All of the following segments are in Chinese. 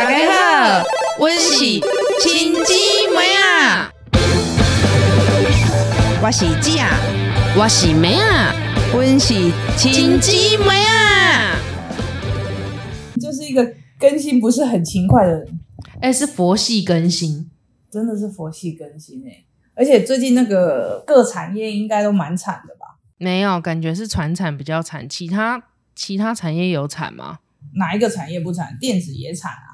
大家好，我是亲姊妹啊，我是姊啊，我是妹啊，我是亲姊妹啊。就是一个更新不是很勤快的人，哎、是佛系更新，真的是佛系更新哎、而且最近那个各产业应该都蛮惨的吧？没有感觉是传产比较惨，其他其他产业有惨吗？哪一个产业不惨？电子也惨啊，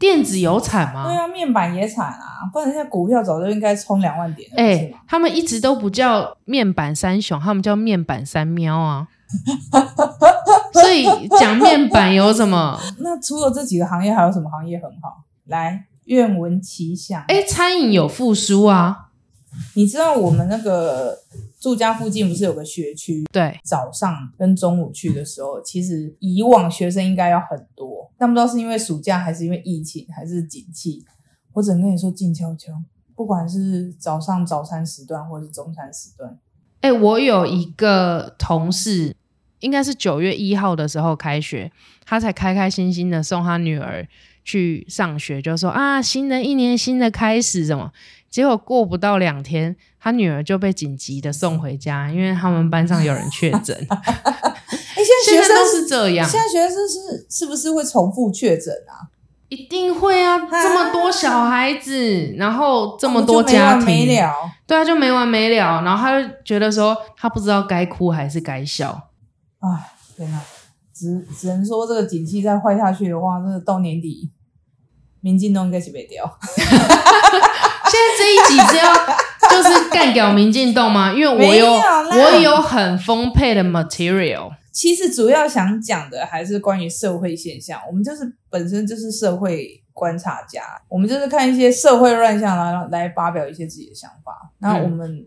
电子有惨对吗？啊，面板也惨啊，不然现在股票早就应该冲两万点了，哎？他们一直都不叫面板三雄，他们叫面板三喵啊。所以讲面板有什么？那除了这几个行业，还有什么行业很好？来，愿闻其详。哎、餐饮有复苏啊。你知道我们那个住家附近不是有个学区？对，早上跟中午去的时候，其实以往学生应该要很多，但不知道是因为暑假还是因为疫情还是景气，我只能跟你说静悄悄。不管是早上早餐时段或是中餐时段，哎、我有一个同事，应该是九月一号的时候开学，他才开开心心的送他女儿去上学，就说啊，新的一年新的开始，什么？结果过不到两天，他女儿就被紧急的送回家，因为他们班上有人确诊。哎，现在学生在都是这样现，在学生是是不是会重复确诊啊？一定会啊，这么多小孩子，然后这么多家庭，完没了。对啊，就没完没了。然后他就觉得说，他不知道该哭还是该笑。哎，天哪！只只能说这个景气再坏下去的话，真的到年底，民进党应该是被掉。现在这一集只要就是干掉民进党吗？因为我有有我有很丰沛的 material。其实主要想讲的还是关于社会现象。我们就是本身就是社会观察家，我们就是看一些社会乱象来来发表一些自己的想法。那我们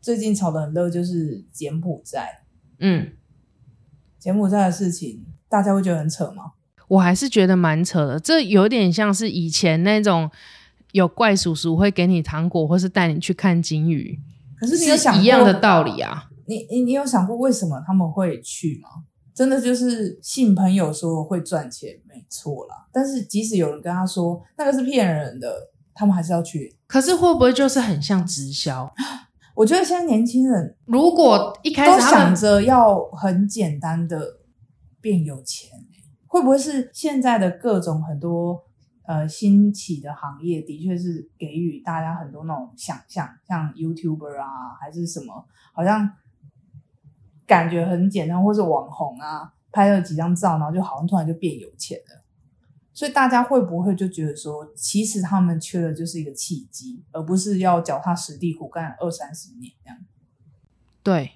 最近炒的很热就是柬埔寨，嗯，柬埔寨的事情，大家会觉得很扯吗？我还是觉得蛮扯的，这有点像是以前那种有怪叔叔会给你糖果，或是带你去看金鱼，可是你有想过一样的道理啊。你你你有想过为什么他们会去吗？真的就是信朋友说会赚钱，没错啦。但是即使有人跟他说那个是骗人的，他们还是要去。可是会不会就是很像直销？我觉得现在年轻人如果一开始都想着要很简单的变有钱、会不会是现在的各种很多呃兴起的行业，的确是给予大家很多那种想象，像 YouTuber 啊，还是什么，好像感觉很简单，或是网红啊，拍了几张照，然后就好像突然就变有钱了。所以大家会不会就觉得说，其实他们缺的就是一个契机，而不是要脚踏实地苦干二三十年这样？对，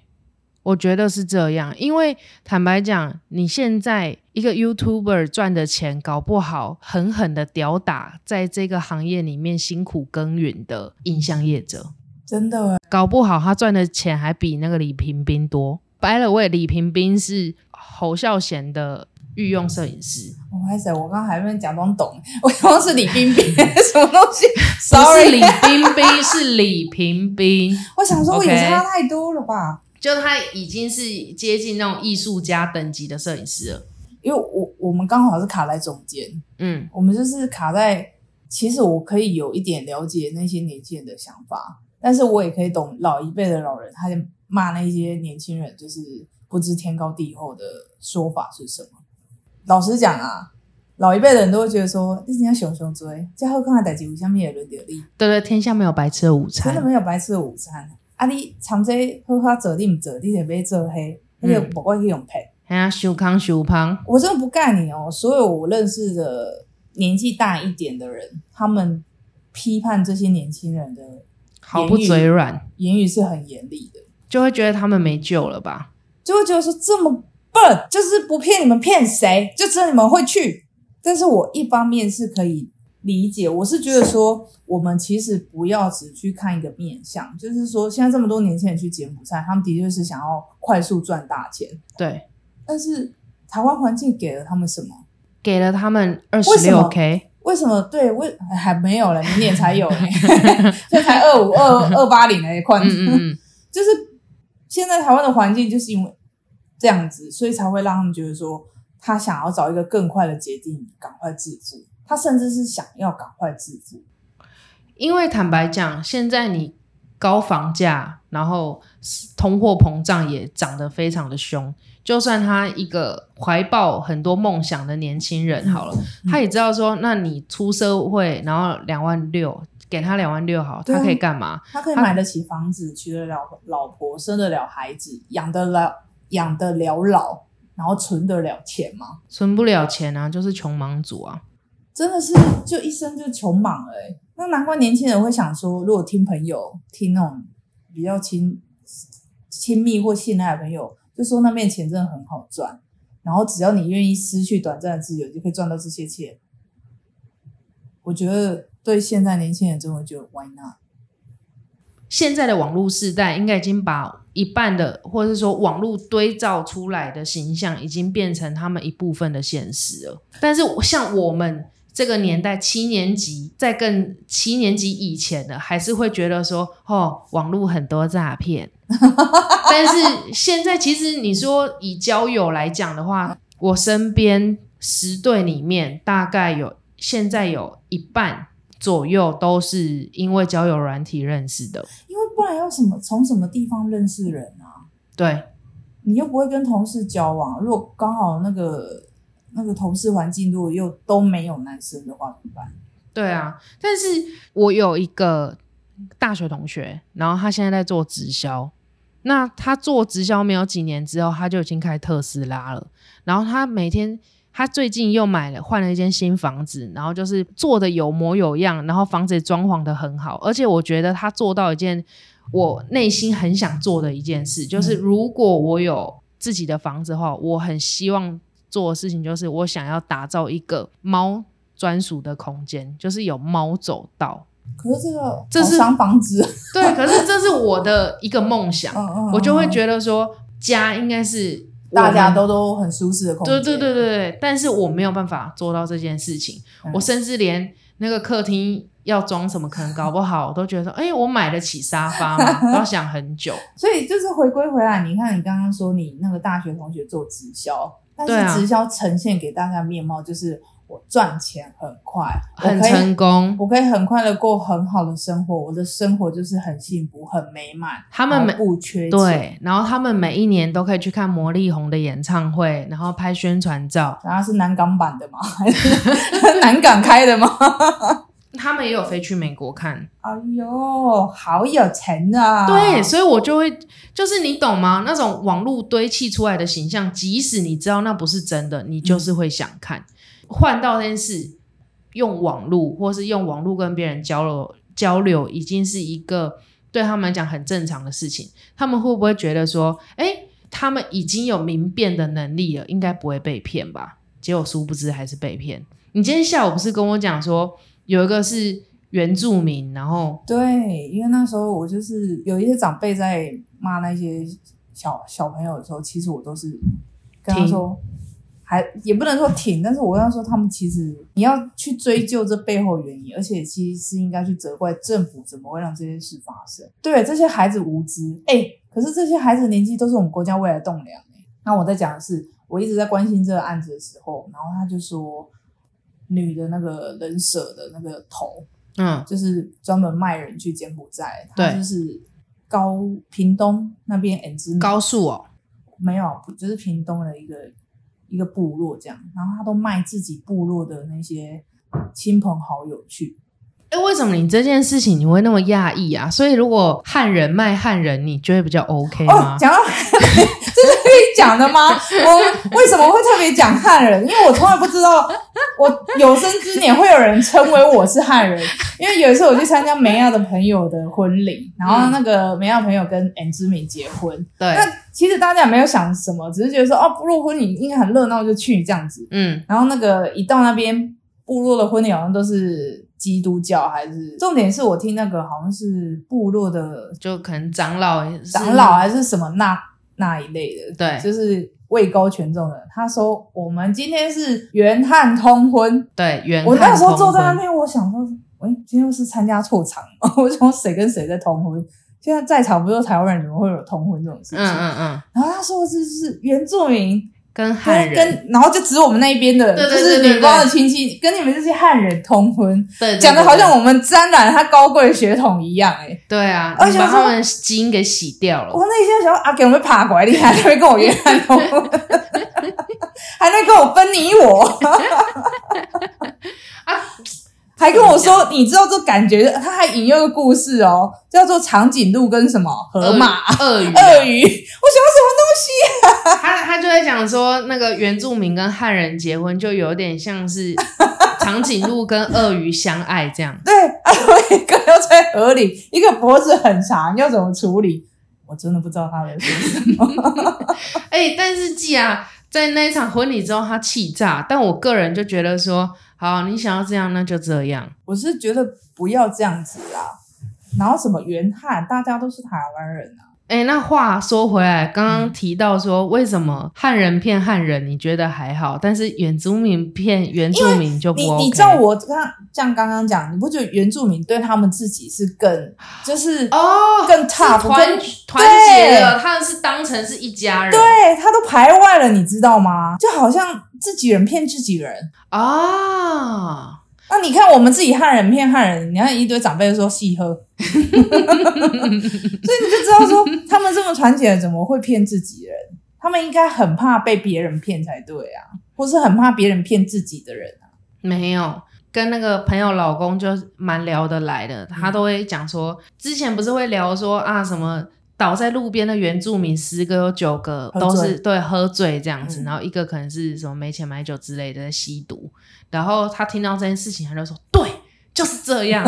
我觉得是这样，因为坦白讲，你现在一个 YouTuber 赚的钱，搞不好狠狠的吊打在这个行业里面辛苦耕耘的影像业者，真的搞不好他赚的钱还比那个李平斌多。白了喂，李平斌是侯孝贤的御用摄影师，我还是我刚刚还没假装懂，我刚刚是李冰冰什么东西？Sorry，是李冰冰，是李平冰。我想说 OK 也差太多了吧？就他已经是接近那种艺术家等级的摄影师了。因为我我们刚好是卡在中间，嗯，我们就是卡在，其实我可以有一点了解那些年轻人的想法，但是我也可以懂老一辈的老人，他就骂那些年轻人就是不知天高地厚的说法是什么。老实讲啊，老一辈的人都会觉得说，你要熊熊追，加后看看代志有下面也轮流力。对对，天下没有白吃的午餐。真的没有白吃的午餐。啊，你长这好好做，你唔做，你得被做黑，那个不会去用配。哎呀，修康修胖，我真的不干你哦！所有我认识的年纪大一点的人，他们批判这些年轻人的毫不嘴软，言语是很严厉的，就会觉得他们没救了吧？就会觉得说这么笨，就是不骗你们骗谁？就知道你们会去。但是我一方面是可以理解，我是觉得说，我们其实不要只去看一个面相，就是说，现在这么多年轻人去柬埔寨，他们的确是想要快速赚大钱，对，但是台湾环境给了他们什么？给了他们二十为什么六 K，为什么？对，为还没有了，明年才有呢，这才二五二二八零嘞，快，嗯嗯嗯，就是现在台湾的环境就是因为这样子，所以才会让他们觉得说，他想要找一个更快的捷径，赶快致富。他甚至是想要赶快致富。因为坦白讲，现在你高房价，然后通货膨胀也涨得非常的凶。就算他一个怀抱很多梦想的年轻人，好了，他也知道说，那你出社会，然后两万六，给他两万六，好，他可以干嘛？他可以买得起房子，娶得了老婆，生得了孩子，养得了养得了老，然后存得了钱吗？存不了钱啊，就是穷忙族啊！真的是就一生就穷忙了，那难怪年轻人会想说，如果听朋友听那种比较亲亲密或信赖的朋友。就说那边钱真的很好赚，然后只要你愿意失去短暂的自由，就可以赚到这些钱。我觉得对现在年轻人真的觉得 why not？现在的网络时代应该已经把一半的，或者是说网络堆造出来的形象，已经变成他们一部分的现实了。但是像我们。这个年代七年级，在更七年级以前的，还是会觉得说，哦，网络很多诈骗。但是现在，其实你说以交友来讲的话，我身边十对里面，大概有现在有一半左右都是因为交友软体认识的。因为不然要什么从什么地方认识人啊？对，你又不会跟同事交往，如果刚好那个。那个同事环境如果又都没有男生的话怎么办？对啊，但是我有一个大学同学，然后他现在在做直销。那他做直销没有几年之后，他就已经开特斯拉了。然后他每天，他最近又买了换了一间新房子，然后就是做的有模有样，然后房子装潢的很好。而且我觉得他做到一件我内心很想做的一件事，就是如果我有自己的房子的话，我很希望。做的事情就是我想要打造一个猫专属的空间，就是有猫走道。可是这个这是房子，对，可是这是我的一个梦想。我就会觉得说，家应该是大家都都很舒适的空间。对对对对对，但是我没有办法做到这件事情。我甚至连那个客厅要装什么，可能搞不好，我都觉得说，哎，我买得起沙发吗？都要想很久。所以就是回归回来，你看你刚刚说你那个大学同学做直销。但是直销呈现给大家面貌就是我赚钱很快，很成功，我可以很快的过很好的生活，我的生活就是很幸福、很美满。他们不缺对，然后他们每一年都可以去看魔力红的演唱会，然后拍宣传照。然后是南港版的吗？还 是南港开的吗？他们也有飞去美国看，哎呦，好有钱啊！对，所以我就会，就是你懂吗？那种网络堆砌出来的形象，即使你知道那不是真的，你就是会想看。换到这件事，用网络或是用网络跟别人交流交流，已经是一个对他们来讲很正常的事情。他们会不会觉得说，哎，他们已经有明辨的能力了，应该不会被骗吧？结果殊不知还是被骗。你今天下午不是跟我讲说？有一个是原住民，然后对，因为那时候我就是有一些长辈在骂那些小小朋友的时候，其实我都是跟他说，还也不能说挺，但是我跟他说，他们其实你要去追究这背后原因，而且其实是应该去责怪政府怎么会让这件事发生。对，这些孩子无知，哎，可是这些孩子年纪都是我们国家未来栋梁。那我在讲的是，我一直在关心这个案子的时候，然后他就说。女的那个人舍的那个头，嗯，就是专门卖人去柬埔寨，他就是高屏东那边，高速哦，没有，就是屏东的一个一个部落这样，然后他都卖自己部落的那些亲朋好友去。哎，为什么你这件事情你会那么讶异啊？所以如果汉人卖汉人，你觉得比较 OK 吗？讲到 这是可以讲的吗？我为什么会特别讲汉人？因为我从来不知道，我有生之年会有人称为我是汉人。因为有一次我去参加梅亚的朋友的婚礼，然后那个梅亚朋友跟 N 之美结婚。对，那其实大家也没有想什么，只是觉得说哦，部落婚礼应该很热闹，就去这样子。嗯，然后那个一到那边，部落的婚礼好像都是。基督教还是重点是我听那个好像是部落的，就可能长老长老还是什么那那一类的，对，就是位高权重的。他说我们今天是元汉通婚，对，元我那时候坐在那边，我想说，喂，今天是参加错场吗？我想谁跟谁在通婚？现在在场不是台湾人，怎么会有通婚这种事情？嗯嗯嗯。然后他说这是原住民跟汉人，跟然后就指我们那一边的，对对就是女方的亲戚跟你们这些汉人通婚，对，讲的好像我们沾染他高贵血统一样、哎。对啊，而且把他们基因给洗掉了。我。内心想说，阿给我们爬过来，你还会跟我约翰通婚，还在跟我分你我，还跟我说，你知道这感觉？他还引用一个故事哦，叫做长颈鹿跟什么河马、鳄鱼啊，鳄鱼。我想什么东西？他他就在讲说，那个原住民跟汉人结婚，就有点像是长颈鹿跟鳄鱼相爱这样。对，啊，一个要在河里，一个脖子很长，要怎么处理？我真的不知道他在说什么。哎、但是既啊，在那一场婚礼之后，他气炸。但我个人就觉得说，好，你想要这样，那就这样。我是觉得不要这样子啦。然后什么原汉，大家都是台湾人啊。哎、那话说回来，刚刚提到说，为什么汉人骗汉人，你觉得还好，但是原住民骗原住民就不你 OK？你照我刚像刚刚讲，你不觉得原住民对他们自己是更就是哦，更 tough 团团结的，他们是当成是一家人。对他都排外了，你知道吗？就好像自己人骗自己人。啊，那你看我们自己汉人骗汉人，你看一堆长辈就说细喝，所以你就知道说他们这么团结，怎么会骗自己人？他们应该很怕被别人骗才对啊，或是很怕别人骗自己的人啊。没有。跟那个朋友老公就蛮聊得来的，他都会讲说，之前不是会聊说啊什么倒在路边的原住民十个有九个都是醉。对喝醉这样子，嗯。然后一个可能是什么没钱买酒之类的在吸毒，然后他听到这件事情，他就说对，就是这样，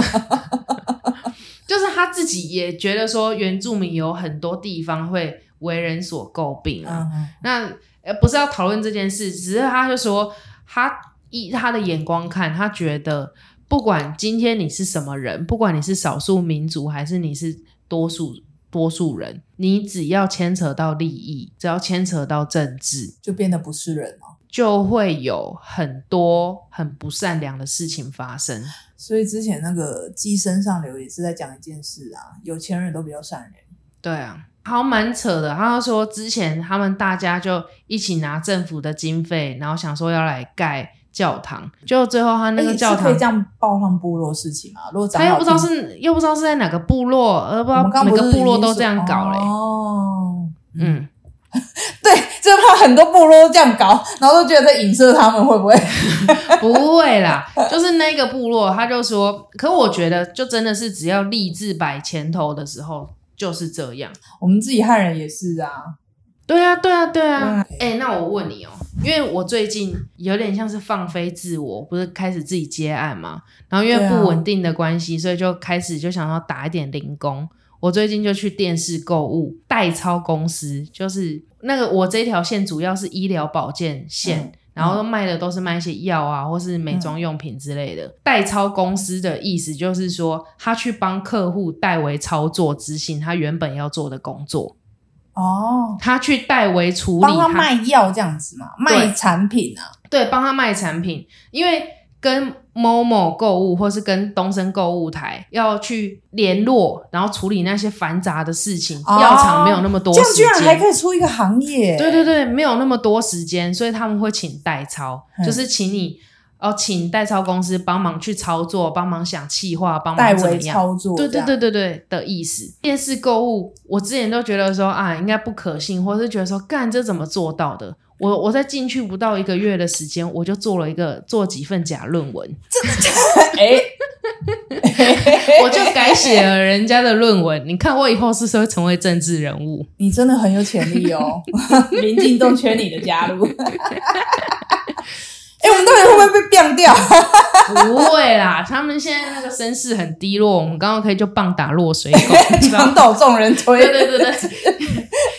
就是他自己也觉得说原住民有很多地方会为人所诟病啊，嗯，那呃不是要讨论这件事，只是他就说他以他的眼光看，他觉得不管今天你是什么人，不管你是少数民族还是你是多数多数人，你只要牵扯到利益，只要牵扯到政治，就变得不是人了。就会有很多很不善良的事情发生。所以之前那个《鸡身上流》也是在讲一件事啊，有钱人都比较善良。对啊，好像蛮扯的。他说之前他们大家就一起拿政府的经费，然后想说要来盖教堂，就最后他那个教堂是可以这样报上部落事情吗？如果他又不知道是又不知道是在哪个部落，呃，不知道每个部落都这样搞嘞、哦，嗯，对，就怕很多部落都这样搞，然后都觉得在影射他们会不会？不会啦，就是那个部落，他就说，可我觉得就真的是只要立志摆前头的时候就是这样。我们自己汉人也是啊，对啊，对啊，对啊。对哎、那我问你哦，因为我最近有点像是放飞自我，不是开始自己接案嘛，然后因为不稳定的关系，所以就开始就想要打一点零工。我最近就去电视购物代操公司，就是那个我这一条线主要是医疗保健线。嗯然后卖的都是卖一些药啊，或是美妆用品之类的。代操公司的意思就是说，他去帮客户代为操作执行他原本要做的工作，哦，他去代为处理帮他卖药这样子嘛，卖产品啊，对，帮他卖产品，因为跟某某购物或是跟东升购物台要去联络，然后处理那些繁杂的事情，哦药厂没有那么多时这样居然还。可以出一个行业，对对对，没有那么多时间，所以他们会请代操，嗯。就是请你哦，请代操公司帮忙去操作，帮忙想企划，帮忙怎么样。操作，对对对对对的意思。电视购物，我之前都觉得说啊，应该不可信，或是觉得说干这怎么做到的？我我在进去不到一个月的时间，我就做了一个做几份假论文，哎，我就改写了人家的论文。你看我以后是不是会成为政治人物？你真的很有潜力哦，民进动缺你的加入。哎、我们到底会不会被变掉？不会啦，他们现在那个声势很低落，我们刚刚可以就棒打落水狗，墙倒众人推。对对对对，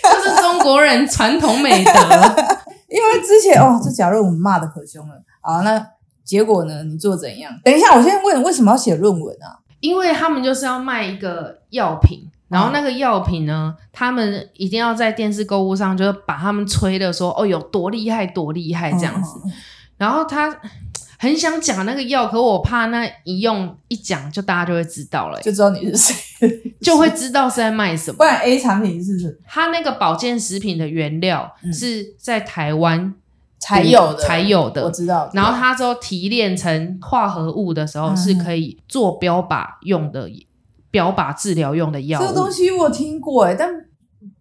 这 是中国人传统美德。因为之前哦，这假论文骂的可凶了。好，那结果呢？你做怎样？等一下，我先问，为什么要写论文啊？因为他们就是要卖一个药品，然后那个药品呢，他们一定要在电视购物上，就是把他们吹的说哦有多厉害多厉害这样子。嗯，嗯然后他很想讲那个药，可我怕那一用一讲，就大家就会知道了、就知道你是谁。就会知道是在卖什么不。然 A 产品是什么它那个保健食品的原料嗯是在台湾才有的？才有的我知道。然后它之后提炼成化合物的时候，嗯是可以做标靶用的标靶治疗用的药这个东。西我听过哎，但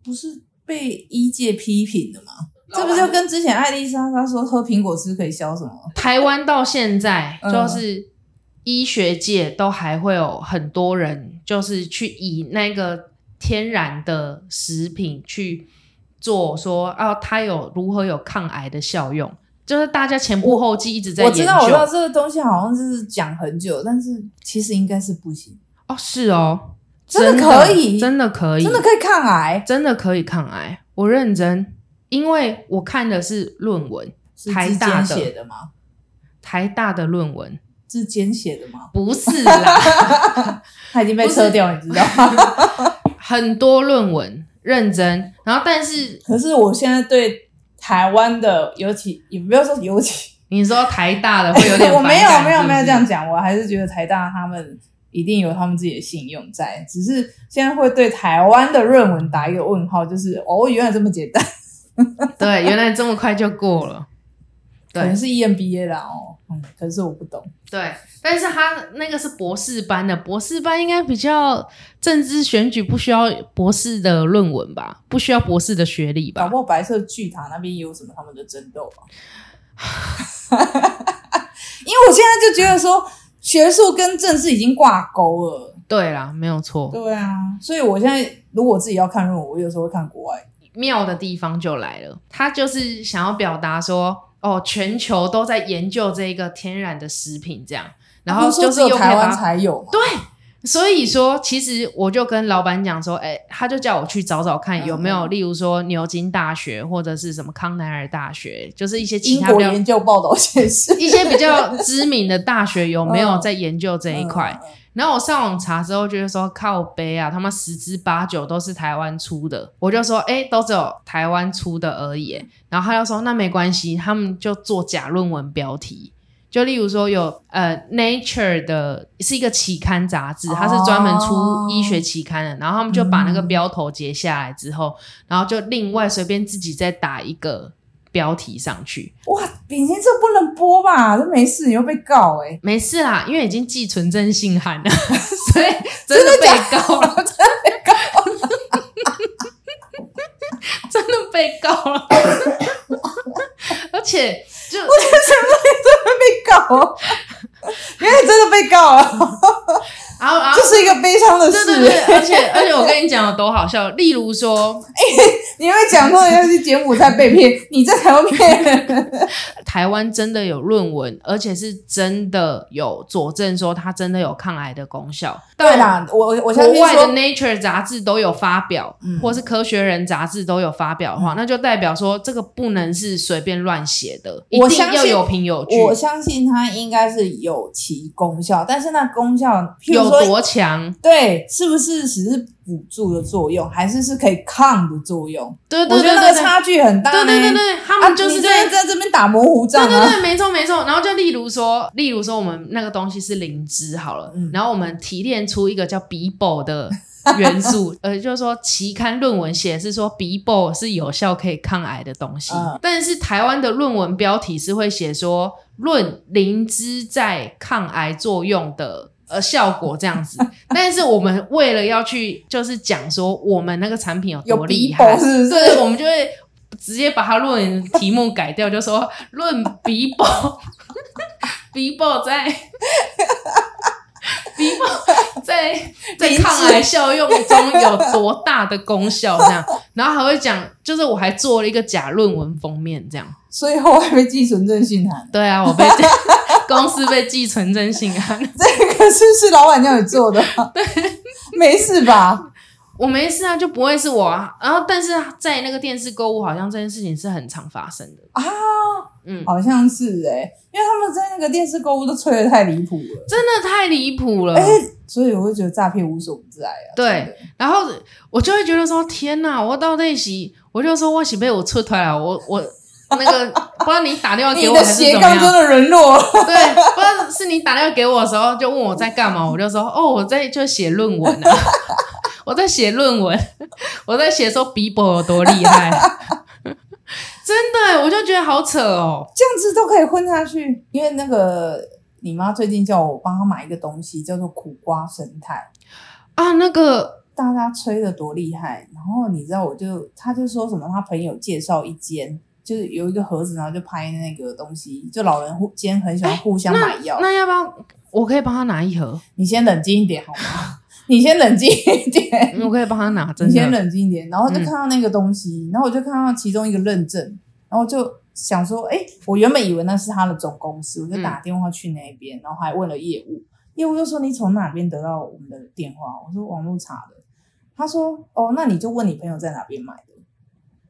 不是被医界批评的吗？这不就跟之前艾丽莎她说喝苹果汁可以消什么？台湾到现在嗯就是医学界都还会有很多人，就是去以那个天然的食品去做说，哦，它有如何有抗癌的效用，就是大家前仆后继一直在研究。我知道，我知道这个东西好像是讲很久，但是其实应该是不行，哦，是哦，真的可以真的可以，真的可以抗癌，真的可以抗癌。我认真，因为我看的是论文，是之台大的。写的吗？台大的论文，是间写的吗？不是啦，他已经被撤掉，你知道吗？很多论文认真，然后但是可是我现在对台湾的，尤其也不要说尤其，你说台大的会有点 我没有没有没有这样讲，我还是觉得台大他们一定有他们自己的信用在，只是现在会对台湾的论文打一个问号，就是哦，原来这么简单，对，原来这么快就过了。对可能是 EMBA 啦哦，嗯，可是我不懂，对，但是他那个是博士班的，博士班应该比较政治选举不需要博士的论文吧，不需要博士的学历吧搞不？好白色巨塔那边也有什么他们的争斗啊。因为我现在就觉得说，学术跟政治已经挂钩了。对啦，没有错。对啊，所以我现在如果我自己要看论文，我有时候会看国外。妙的地方就来了，他就是想要表达说，哦，全球都在研究这个天然的食品，这样，然后就是只有台湾才有。对，所以说，其实我就跟老板讲说，哎、他就叫我去找找看有没有，例如说牛津大学或者是什么康奈尔大学，就是一些其英国他比较研究报道显示，一些比较知名的大学有没有在研究这一块。然后我上网查之后，觉得说靠背啊，他妈十之八九都是台湾出的。我就说，哎、都只有台湾出的而已。然后他就说，那没关系，他们就做假论文标题。就例如说有呃，Nature 的是一个期刊杂志，它是专门出医学期刊的。然后他们就把那个标头截下来之后，然后就另外随便自己再打一个标题上去。哇，炳清这不能播吧？这没事，你又被告哎、没事啦，因为已经寄存证信函了，所以真的被告了，真的被告了，真的被告了，而且就被搞。哦，原来真的被告了，然后然后这是一个悲伤的事。对对对，而且 而且我跟你讲有多好笑，例如说你会讲说人家是柬埔寨被骗，你在台湾骗，台湾真的有论文，而且是真的有佐证说它真的有抗癌的功效。对啦，我我我相信国外的，Nature 杂志都有发表，嗯。或是科学人杂志都有发表的话，那就代表说这个不能是随便乱写的，一定要有凭有据，我相信它应该是有其功效，但是那功效，譬有多强？对，是不是只是辅助的作用，还是是可以抗的作用？对对我觉得那个差距很大呢。对对对对，他啊，们就是你在在在这边打模糊仗啊。对对对，没错没错。然后就例如说，例如说我们那个东西是灵芝好了，嗯然后我们提炼出一个叫 BIBO 的 元素，呃，就是说期刊论文写的是说 BIBO 是有效可以抗癌的东西，嗯但是台湾的论文标题是会写说论灵芝在抗癌作用的。呃，效果这样子，但是我们为了要去，就是讲说我们那个产品有有多厉害，是不是？对，我们就会直接把它论文题目改掉，就说论比宝，比宝在比宝在在抗癌效用中有多大的功效，这样，然后还会讲，就是我还做了一个假论文封面，这样。所以后来被寄存证信函，对啊，我被公司被寄存证信函，这个是是老板叫你做的吗？对，没事吧？我没事啊，就不会是我啊。然后，但是在那个电视购物，好像这件事情是很常发生的。啊，嗯，好像是哎、因为他们在那个电视购物都吹的太离谱了，真的太离谱了。哎所以我会觉得诈骗无所不在啊。对，然后我就会觉得说，天哪，我到那时，我就说我是被我出团了，我我那个不知道你打电话给我 是斜杠真怎么样，的沦落。对，不知道是你你打电话给我的时候，就问我在干嘛，我就说哦，我在就写论文啊，我在写论文，我在写说 Bibo 有多厉害，真的，我就觉得好扯哦。这样子都可以混下去。因为那个你妈最近叫我帮她买一个东西，叫做苦瓜生态，啊，那个大家吹的多厉害。然后你知道，我就他就说什么，他朋友介绍一间。就是有一个盒子，然后就拍那个东西，就老人互间很喜欢互相买药。那要不要我可以帮他拿一盒？你先冷静一点好吗？你先冷静一点，我可以帮他拿。真你先冷静一点，然后就看到那个东西，然后我就看到其中一个认证，然后就想说，哎，我原本以为那是他的总公司，我就打电话去那边，然后还问了业务，业务就说你从哪边得到我们的电话？我说网络查的。他说，哦，那你就问你朋友在哪边买的。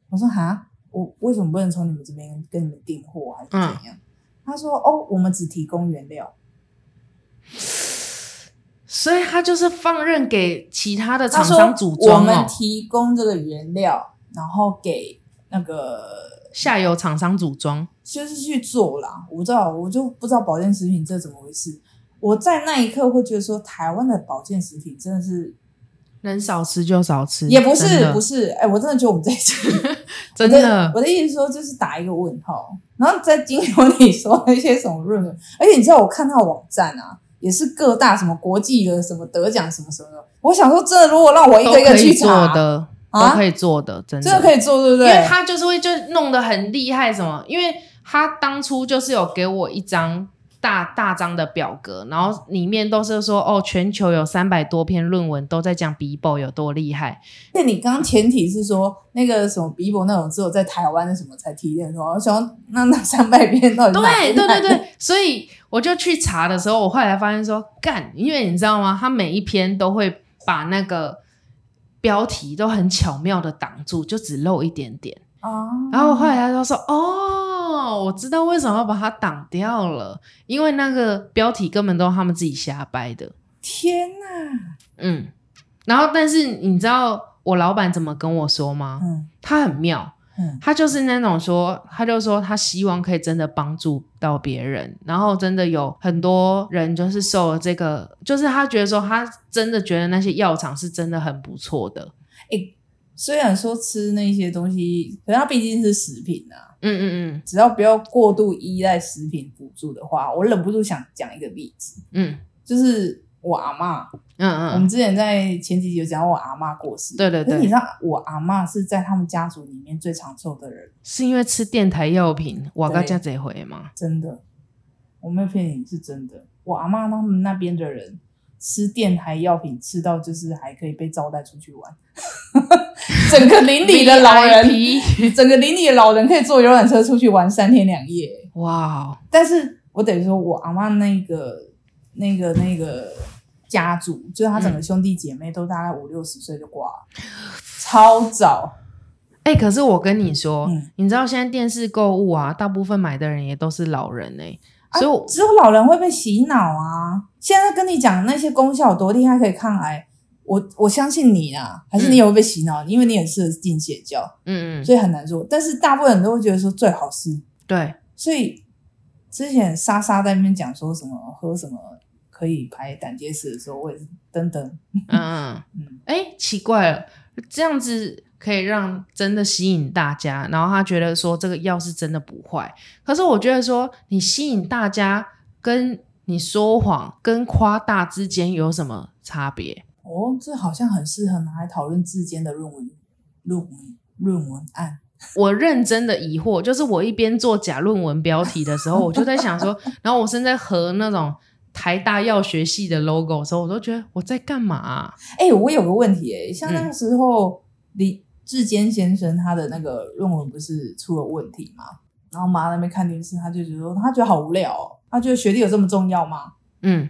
我说，哈。我为什么不能从你们这边跟你们订货还是怎样？他说：“哦，我们只提供原料，所以他就是放任给其他的厂商组装。我们提供这个原料，然后给那个下游厂商组装，就是去做啦。我不知道，我就不知道保健食品这怎么回事。我在那一刻会觉得说，台湾的保健食品真的是。”能少吃就少吃，也不是不是，哎，我真的觉得我们这一 次真的，我的意思说就是打一个问号，然后在经由你说一些什么论文，而且你知道我看到网站啊，也是各大什么国际的什么得奖什么什么的，我想说真的，如果让我一个一个去做的，都可以做的，真的真的可以做，对不对？因为他就是会就弄得很厉害，什么？因为他当初就是有给我一张。大大张的表格，然后里面都是说哦，全球有三百多篇论文都在讲 Bibo 有多厉害。那你刚刚前提是说那个什么 Bibo 那种只有在台湾的什么才提炼说，我想那那 三百篇到底对对对对，所以我就去查的时候，我后来发现说干，因为你知道吗？他每一篇都会把那个标题都很巧妙的挡住，就只露一点点哦。然后后来他就说哦。哦，我知道为什么要把它挡掉了，因为那个标题根本都是他们自己瞎掰的。天哪！嗯，然后但是你知道我老板怎么跟我说吗？嗯，他很妙，嗯，他就是那种说，他就说他希望可以真的帮助到别人，然后真的有很多人就是受了这个，就是他觉得说他真的觉得那些药厂是真的很不错的。哎。虽然说吃那些东西，可是它毕竟是食品啊。嗯嗯嗯，只要不要过度依赖食品辅助的话，我忍不住想讲一个例子。嗯，就是我阿妈。嗯嗯，我们之前在前几集有讲我阿妈过世。对对对。你知道我阿妈是在他们家族里面最长寿的人，是因为吃电台药品，我刚家这回吗？真的，我没有骗你，是真的。我阿妈他们那边的人。吃电台药品吃到就是还可以被招待出去玩，整个邻里的老人，整个邻里的老人可以坐游览车出去玩三天两夜，哇！但是我等于说我阿妈那个那个那个家族，就是他整个兄弟姐妹都大概五六十岁就挂了，超早。哎，可是我跟你说，你知道现在电视购物啊，大部分买的人也都是老人哎。所以只有老人会被洗脑啊！现在跟你讲那些功效有多厉害，可以抗癌，我我相信你啊，还是你也会被洗脑？因为你也适合进邪教，嗯嗯，所以很难说。但是大部分人都会觉得说最好是，对。所以之前莎莎在那边讲说什么喝什么可以排胆结石的时候，我也是噔噔，嗯嗯嗯，哎，奇怪了，这样子。可以让真的吸引大家，然后他觉得说这个药是真的不坏。可是我觉得说你吸引大家跟你说谎跟夸大之间有什么差别？哦，这好像很适合拿来讨论之间的论文、论文、论文案。我认真的疑惑，就是我一边做假论文标题的时候，我就在想说，然后我现在和那种台大药学系的 logo 的时候，我都觉得我在干嘛？哎，我有个问题，哎，像那个时候你。志坚先生他的那个论文不是出了问题吗？然后妈那边看电视，他就觉得说他觉得好无聊，他觉得学历有这么重要吗？嗯，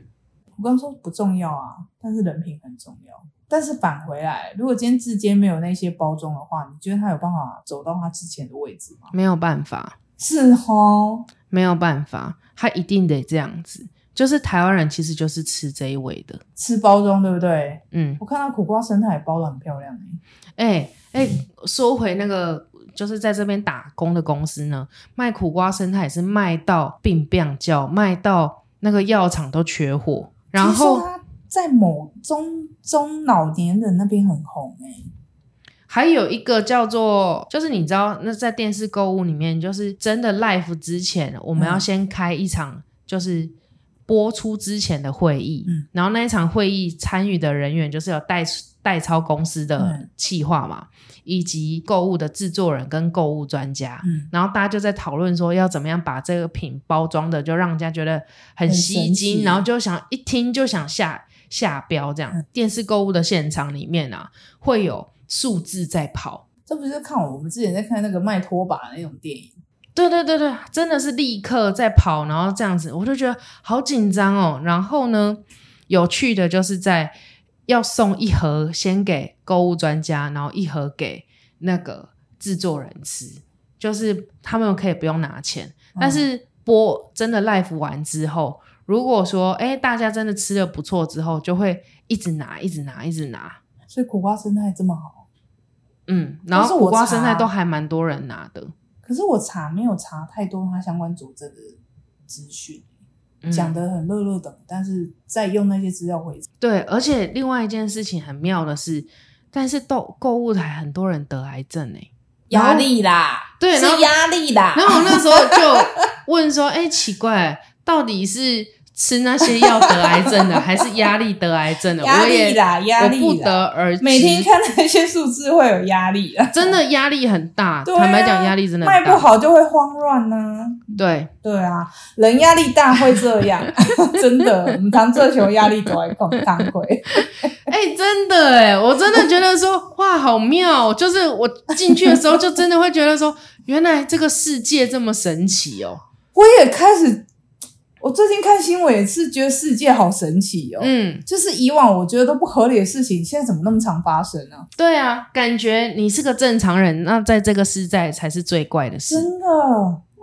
我刚说不重要啊，但是人品很重要。但是返回来，如果今天志坚没有那些包装的话，你觉得他有办法走到他之前的位置吗？没有办法，是哦，没有办法，他一定得这样子。就是台湾人其实就是吃这一味的，吃包装对不对？嗯，我看到苦瓜生态包的很漂亮哎哎，说回那个，就是在这边打工的公司呢，卖苦瓜生态也是卖到病病叫，卖到那个药厂都缺货，然后他在某中中老年人那边很红哎、还有一个叫做，就是你知道，那在电视购物里面，就是真的 life 之前，我们要嗯先开一场，就是播出之前的会议，嗯。然后那一场会议参与的人员就是有代代操公司的嗯。企划嘛，以及购物的制作人跟购物专家，嗯，然后大家就在讨论说要怎么样把这个品包装的，就让人家觉得很很吸睛，奇。然后就想一听就想下下标这样。嗯。电视购物的现场里面啊，会有数字在跑。这不是看我们之前在看那个卖拖把的那种电影，对对对对，真的是立刻在跑，然后这样子，我就觉得好紧张哦。然后呢，有趣的就是在要送一盒先给购物专家，然后一盒给那个制作人吃，就是他们可以不用拿钱。但是播真的 live 完之后，如果说哎大家真的吃的不错之后，就会一直拿，一直拿，一直拿。所以苦瓜生态这么好，嗯，然后苦瓜生态都还蛮多人拿的，可是我查没有查太多他相关佐证的资讯，嗯。讲的很热热的，但是在用那些资料回对，而且另外一件事情很妙的是，但是购购物台很多人得癌症哎、欸压力啦，对是压力啦，然后我那时候就 问说，哎、奇怪，到底是吃那些药得癌症的，还是压力得癌症的？压我也力啦，压我力不得而知。每天看那些数字会有压力啊，真的压力很大，啊坦白讲，压力真的很大。卖不好就会慌乱呢、对，对啊，人压力大会这样，真的，我们常这球压力都会控当鬼。哎、真的哎，我真的觉得说，哇，好妙！哦就是我进去的时候，就真的会觉得说，原来这个世界这么神奇哦。我也开始，我最近看新闻也是觉得世界好神奇哦。嗯，就是以往我觉得都不合理的事情，现在怎么那么常发生呢、对啊，感觉你是个正常人，那在这个时代才是最怪的事。真的，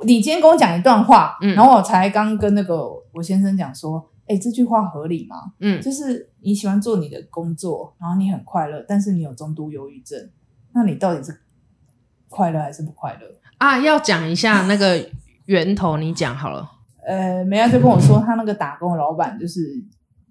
你今天跟我讲一段话，嗯然后我才刚跟那个我先生讲说，哎、这句话合理吗？嗯，就是你喜欢做你的工作，然后你很快乐，但是你有中度忧郁症，那你到底是快乐还是不快乐？啊，要讲一下那个源头，你讲好了。呃，梅亚就跟我说，他那个打工的老板就是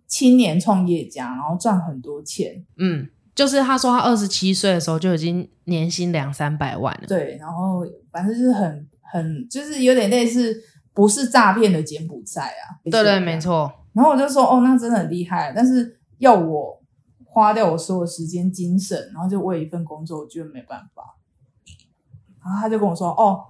青年创业家，然后赚很多钱，嗯，就是他说他二十七岁的时候就已经年薪两三百万了。对，然后反正就是很很就是有点类似不是诈骗的柬埔寨啊，对对，没。错。然后我就说，哦，那真的很厉害，但是要我花掉我所有时间、精神，然后就为一份工作，我觉得没办法。然后他就跟我说，哦，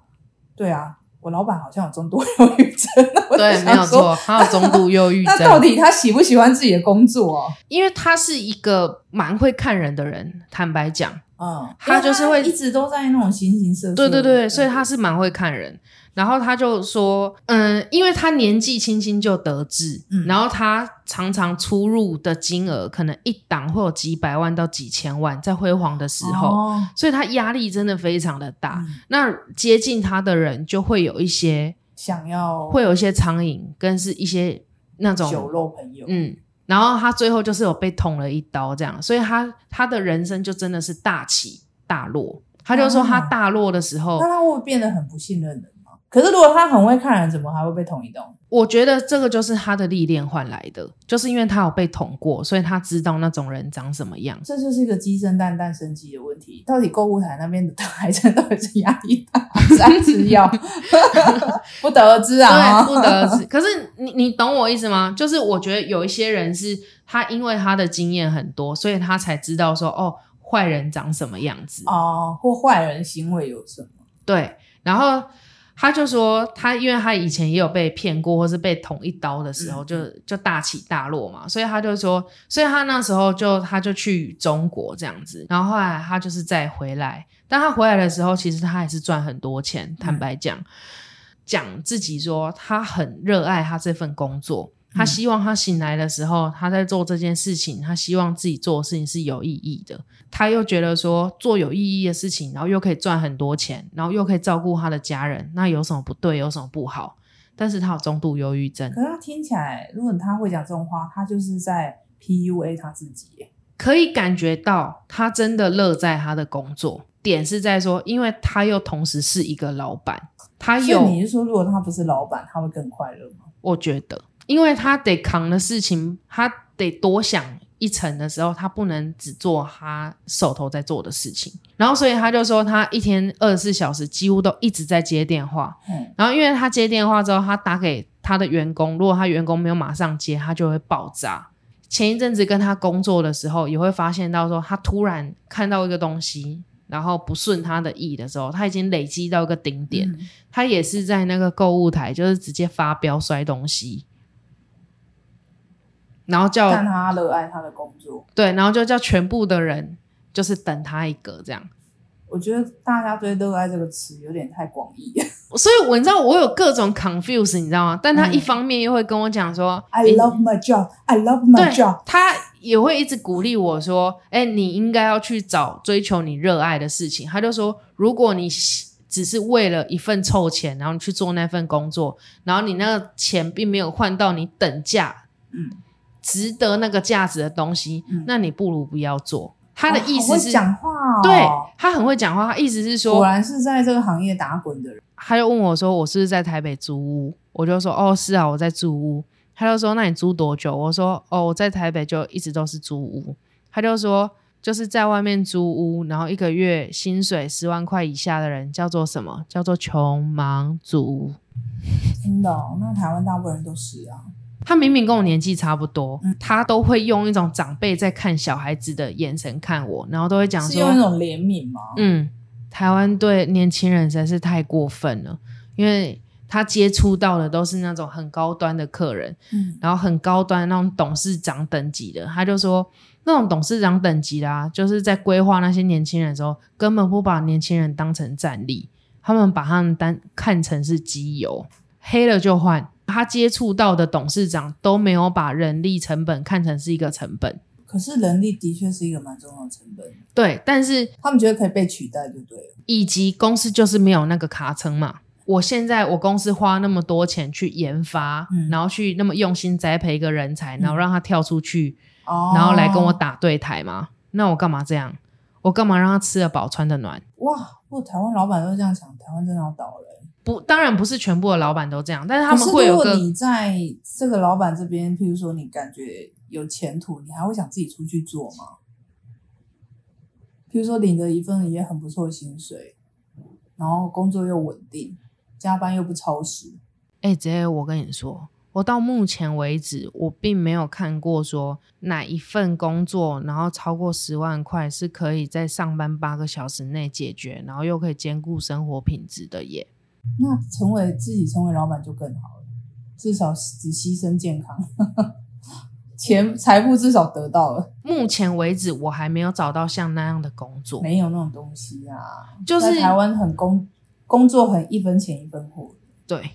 对啊，我老板好像有中度 忧郁症，对，没有错，他有中度 忧郁症那到，底他喜不喜欢自己的工作啊？因为他是一个蛮会看人的人，坦白讲，嗯，他就是会一直都在那种形形色色。对对对，所以他是蛮会看人。然后他就说，嗯，因为他年纪轻轻就得志，嗯然后他常常出入的金额可能一档会有几百万到几千万，在辉煌的时候，哦所以他压力真的非常的大。嗯那接近他的人就会有一些，想要会有一些苍蝇，跟是一些那种酒肉朋友，嗯，然后他最后就是有被捅了一刀，这样，所以他他的人生就真的是大起大落。他就说他哦大落的时候，那他会变得很不信任人吗？可是如果他很会看人，怎么还会被捅一刀？我觉得这个就是他的历练换来的，就是因为他有被捅过，所以他知道那种人长什么样。这就是一个鸡生蛋，蛋生鸡的问题。到底购物台那边的癌症到底是压力大，还是爱吃药？不得而知啊。对，不得而知。可是你你懂我意思吗？就是我觉得有一些人是他因为他的经验很多，所以他才知道说哦，坏人长什么样子。哦，或坏人行为有什么？对，然后他就说他因为他以前也有被骗过，或是被捅一刀的时候，嗯就就大起大落嘛，所以他就说，所以他那时候就他就去中国这样子，然后后来他就是再回来，但他回来的时候，其实他还是赚很多钱，坦白讲，讲自己说他很热爱他这份工作。他希望他醒来的时候，他在做这件事情，他希望自己做的事情是有意义的。他又觉得说做有意义的事情，然后又可以赚很多钱，然后又可以照顾他的家人，那有什么不对？有什么不好？但是他有中度忧郁症，可是他听起来，如果他会讲这种话，他就是在 PUA 他自己。可以感觉到他真的乐在他的工作。点是在说，因为他又同时是一个老板，他所以有你是说，如果他不是老板，他会更快乐吗？我觉得，因为他得扛的事情，他得多想一层的时候，他不能只做他手头在做的事情。然后，所以他就说，他一天二十四小时几乎都一直在接电话。嗯然后，因为他接电话之后，他打给他的员工，如果他员工没有马上接，他就会爆炸。前一阵子跟他工作的时候，也会发现到说，他突然看到一个东西，然后不顺他的意的时候，他已经累积到一个顶点。嗯他也是在那个购物台，就是直接发飙摔东西，然后叫但他热爱他的工作，对，然后就叫全部的人就是等他一个这样。我觉得大家对“热爱”这个词有点太广义。所以我你知道我有各种 confuse，你知道吗？但他嗯一方面又会跟我讲说 I love my job, I love my job。，他也会一直鼓励我说：“哎、你应该要去找追求你热爱的事情。”他就说：“如果你只是为了一份臭钱，然后你去做那份工作，然后你那个钱并没有换到你等价、嗯值得那个价值的东西，嗯那你不如不要做。”他的意思是，讲话哦，对他很会讲话。他意思是说果，然是在这个行业打滚的人。他就问我说：“我是不是在台北租屋？”我就说：“哦，是啊，我在租屋。”他就说：“那你租多久？”我说：“哦，我在台北就一直都是租屋。”他就说：“就是在外面租屋，然后一个月薪水十万块以下的人叫做什么？叫做穷忙族。真的哦、那台湾大部分人都是啊。他明明跟我年纪差不多，他都会用一种长辈在看小孩子的眼神看我，然后都会讲说是用一种怜悯吗？嗯，台湾对年轻人实在是太过分了，因为他接触到的都是那种很高端的客人，嗯，然后很高端那种董事长等级的，他就说那种董事长等级啦、就是在规划那些年轻人的时候，根本不把年轻人当成战力，他们把他们当看成是机油，黑了就换。他接触到的董事长都没有把人力成本看成是一个成本，可是人力的确是一个蛮重要的成本，对，但是他们觉得可以被取代就对了。以及公司就是没有那个卡层嘛。我现在我公司花那么多钱去研发，嗯然后去那么用心栽培一个人才，然后让他跳出去，哦，然后来跟我打对台嘛？那我干嘛这样？我干嘛让他吃得饱穿得暖？哇！如果台湾老板都这样想，台湾真的要倒了欸。不，当然不是全部的老板都这样，但是他们会有个你在这个老板这边，譬如说你感觉有前途，你还会想自己出去做吗？譬如说领着一份也很不错的薪水，然后工作又稳定，加班又不超时，哎，姐姐，我跟你说，我到目前为止，我并没有看过说哪一份工作，然后超过十万块是可以在上班八个小时内解决，然后又可以兼顾生活品质的耶。那成为自己成为老板就更好了，至少只牺牲健康，钱财富至少得到了，目前为止，我还没有找到像那样的工作，没有那种东西啊。就是台湾很工工作很一分钱一分货，对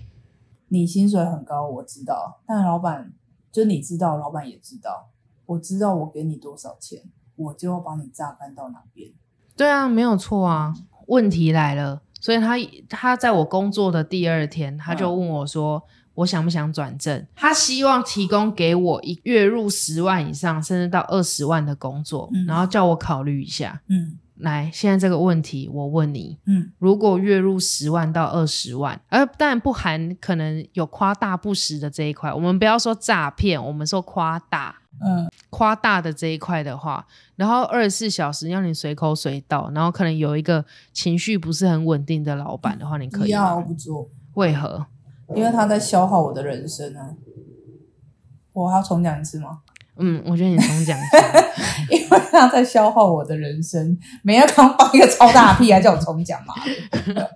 你薪水很高，我知道，但老板就你知道，老板也知道，我知道我给你多少钱，我就要把你榨干到哪边。对啊，没有错啊。问题来了，所以他他在我工作的第二天，他就问我说。我想不想转正？他希望提供给我一月入十万以上，甚至到二十万的工作，嗯然后叫我考虑一下。嗯来，现在这个问题我问你，嗯如果月入十万到二十万，而当然不含可能有夸大不实的这一块，我们不要说诈骗，我们说夸大。嗯，夸大的这一块的话，然后二十四小时让你随口随到，然后可能有一个情绪不是很稳定的老板的话，你可以不做，为何？因为他在消耗我的人生啊。我还要重讲一次吗？嗯，我觉得你重讲一下。因为他在消耗我的人生。每要刚放一个超大的屁，还叫我重讲嘛？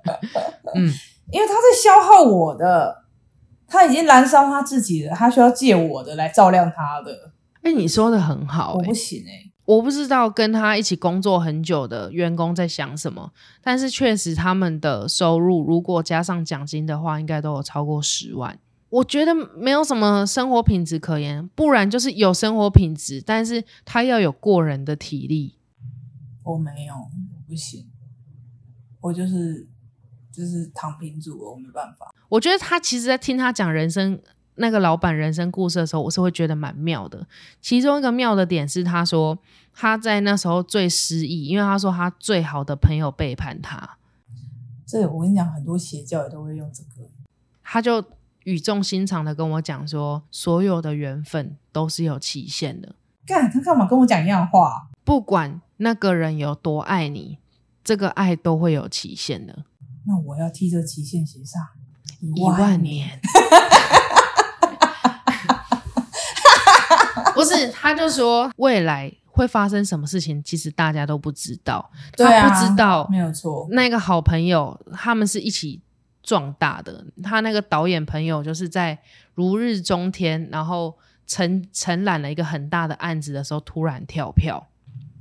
嗯，因为他在消耗我的，他已经燃烧他自己了，他需要借我的来照亮他的。哎、你说的很好、欸我不，行哎、我不知道跟他一起工作很久的员工在想什么，但是确实他们的收入如果加上奖金的话，应该都有超过十万。我觉得没有什么生活品质可言，不然就是有生活品质，但是他要有过人的体力。我没有，我不行，我就是就是躺平族，我没办法。我觉得他其实，在听他讲人生那个老板人生故事的时候，我是会觉得蛮妙的。其中一个妙的点是，他说他在那时候最失意，因为他说他最好的朋友背叛他，这我跟你讲，很多邪教也都会用这个。他就语重心长的跟我讲说，所有的缘分都是有期限的，干他干嘛跟我讲一样话？不管那个人有多爱你，这个爱都会有期限的，那我要替这期限写上一万年。不是，他就说未来会发生什么事情，其实大家都不知道。对啊他不知道没有错。那个好朋友他们是一起壮大的。他那个导演朋友就是在如日中天，然后承承揽了一个很大的案子的时候，突然跳票，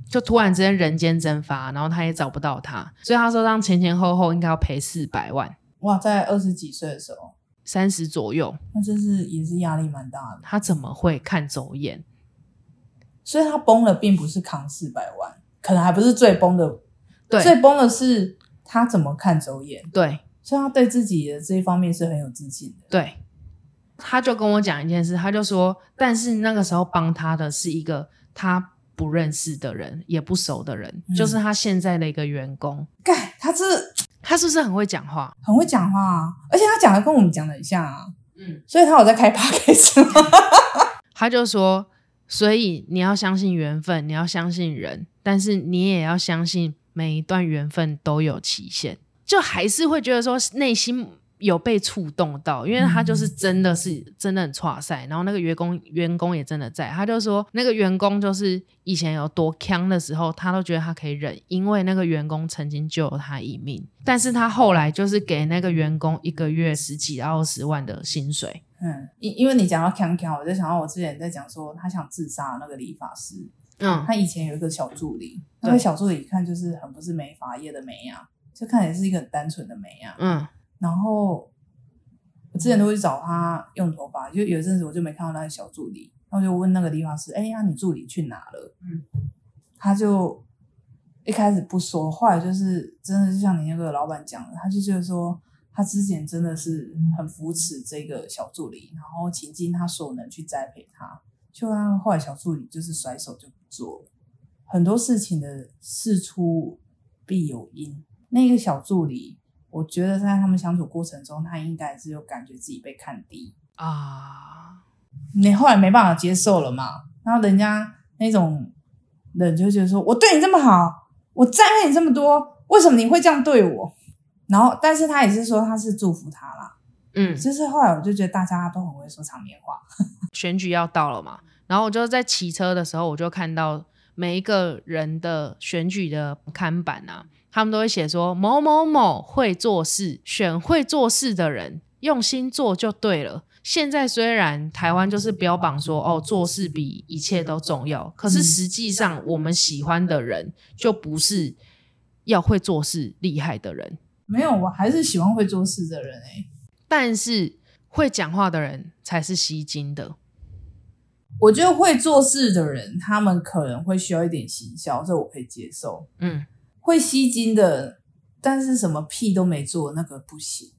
就突然之间人间蒸发，然后他也找不到他，所以他说让前前后后应该要赔四百万，哇，在二十几岁的时候，三十左右，那真是也是压力蛮大的。他怎么会看走眼？所以他崩了，并不是扛四百万，可能还不是最崩的，对最崩的是他怎么看走眼，对所以他对自己的这一方面是很有自信的。对，他就跟我讲一件事，他就说，但是那个时候帮他的是一个他不认识的人，也不熟的人，嗯就是他现在的一个员工。盖，他是 他是不是很会讲话？很会讲话啊，而且他讲的跟我们讲的很像啊，嗯，所以他有在开 podcast 吗？他就说，所以你要相信缘分，你要相信人，但是你也要相信每一段缘分都有期限，就还是会觉得说内心有被触动到，因为他就是真的是真的很差赛，然后那个员工员工也真的在，他就说那个员工就是以前有多强的时候，他都觉得他可以忍，因为那个员工曾经救了他一命，但是他后来就是给那个员工一个月十几到二十万的薪水，嗯，因因为你讲到康康，我就想到我之前在讲说他想自杀的那个理发师，嗯。他以前有一个小助理，那个小助理一看就是很不是美发业的美啊，就看起来是一个很单纯的美啊。嗯。然后我之前都会去找他用头发，就有一阵子我就没看到那个小助理，然后就问那个理发师：“哎呀，你助理去哪了？”嗯，他就一开始不说，后来就是真的就像你那个老板讲的，他就觉得说他之前真的是很扶持这个小助理，然后倾尽他所能去栽培他，就他后来小助理就是甩手就不做了。很多事情的事出必有因，那个小助理，我觉得在他们相处过程中，他应该是有感觉自己被看低，啊。你后来没办法接受了嘛？然后人家那种人就觉得说，我对你这么好，我栽培你这么多，为什么你会这样对我？然后，但是他也是说他是祝福他啦，嗯，就是后来我就觉得大家都很会说场面话，选举要到了嘛，然后我就在骑车的时候，我就看到每一个人的选举的看板啊，他们都会写说某某某会做事，选会做事的人，用心做就对了。现在虽然台湾就是标榜说哦做事比一切都重要，可是实际上我们喜欢的人就不是要会做事厉害的人，没有，我还是喜欢会做事的人哎、但是会讲话的人才是吸睛的。我觉得会做事的人，他们可能会需要一点行销，这我可以接受。嗯，会吸睛的，但是什么屁都没做，那个不行。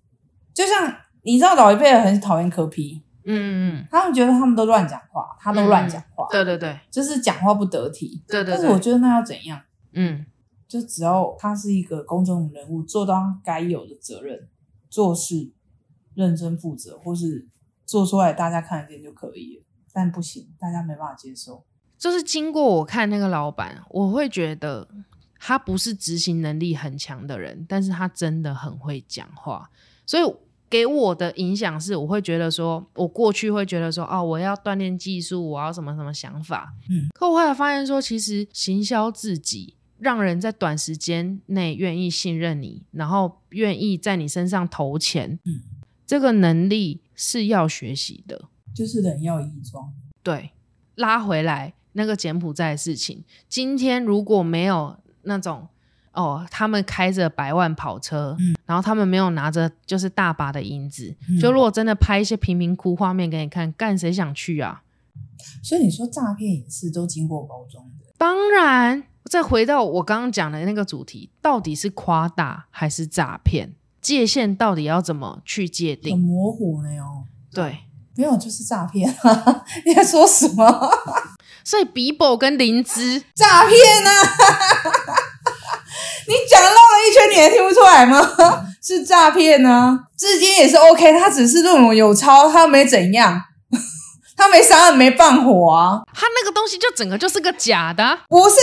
就像你知道，老一辈人很讨厌柯批，嗯嗯他们觉得他们都乱讲话，他都乱讲话，嗯，对对对就是讲话不得体。对对但是我对，觉得那要怎样？嗯。就只要他是一个公众人物，做到该有的责任，做事认真负责，或是做出来大家看得见就可以了。但不行，大家没办法接受。就是经过我看那个老板，我会觉得他不是执行能力很强的人，但是他真的很会讲话，所以给我的影响是，我会觉得说，我过去会觉得说，哦，我要锻炼技术，我要什么什么想法，嗯，可我后来发现说，其实行销自己。让人在短时间内愿意信任你，然后愿意在你身上投钱，嗯，这个能力是要学习的。就是人要衣装，对，拉回来那个柬埔寨的事情，今天如果没有那种哦，他们开着百万跑车，嗯然后他们没有拿着就是大把的银子，嗯就如果真的拍一些贫民窟画面给你看，干谁想去啊？所以你说诈骗也是都经过包装的。当然，再回到我刚刚讲的那个主题，到底是夸大还是诈骗？界限到底要怎么去界定很？模糊呢哦，对，没有就是诈骗啊！你在说什么 所以比伯跟灵芝，诈骗啊？你讲绕了一圈，你还听不出来吗？是诈骗啊！至今也是 OK，他只是论文有抄，他没怎样，他没杀人没放火啊，他那个东西就整个就是个假的啊、不是，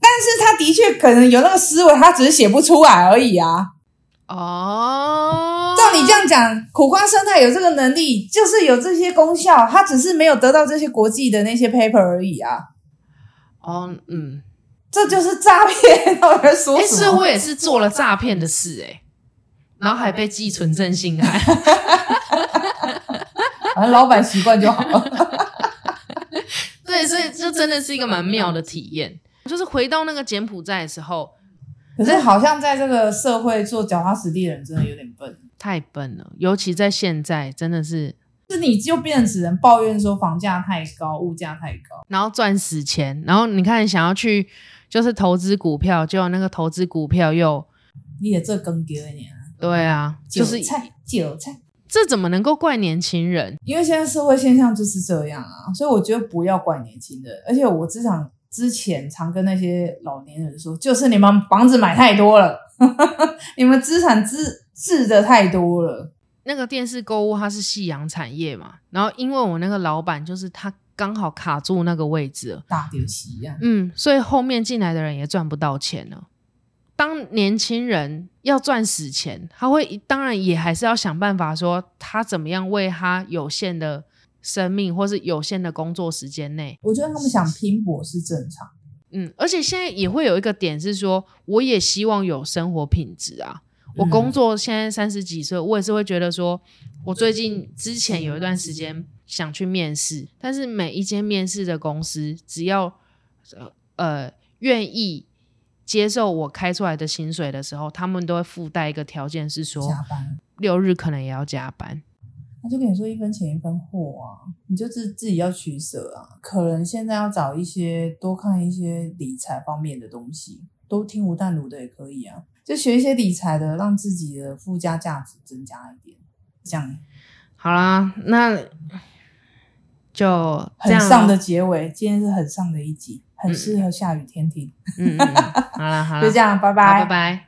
但是他的确可能有那个思维，他只是写不出来而已啊。哦，照你这样讲，苦瓜生态有这个能力，就是有这些功效，他只是没有得到这些国际的那些 paper 而已啊。哦，嗯，这就是诈骗，到底在说哎、什么？所以我也是做了诈骗的事、哎，然后还被寄存证信函。反正老板习惯就好了。对，所以就真的是一个蛮妙的体验。就是回到那个柬埔寨的时候，可是好像在这个社会做脚踏实地的人真的有点笨，太笨了，尤其在现在，真的是，是你就变成只能抱怨说房价太高，物价太高。然后赚死钱，然后你看想要去就是投资股票，结果那个投资股票又你也这更丢你啊，对啊，就是韭菜韭菜。这怎么能够怪年轻人？因为现在社会现象就是这样啊，所以我觉得不要怪年轻人。而且我职场之前常跟那些老年人说，就是你们房子买太多了，你们资产置置的太多了。那个电视购物它是夕阳产业嘛，然后因为我那个老板就是他刚好卡住那个位置了，大丢席呀，嗯，所以后面进来的人也赚不到钱了。当年轻人要赚死钱，他会当然也还是要想办法说他怎么样为他有限的生命或是有限的工作时间内，我觉得他们想拼搏是正常。嗯，而且现在也会有一个点是说，我也希望有生活品质啊。我嗯工作现在三十几岁，我也是会觉得说，我最近之前有一段时间想去面试，但是每一间面试的公司只要呃呃愿意接受我开出来的薪水的时候，他们都会附带一个条件是说加班，六日可能也要加班。他就跟你说一分钱一分货啊，你就自自己要取舍啊。可能现在要找一些多看一些理财方面的东西，都听吴淡如的也可以啊，就学一些理财的，让自己的附加价值增加一点，这样好啦，那就很上的结尾。今天是很上的一集，很适合下雨天听。嗯嗯嗯，好了好了，就这样，拜拜拜拜。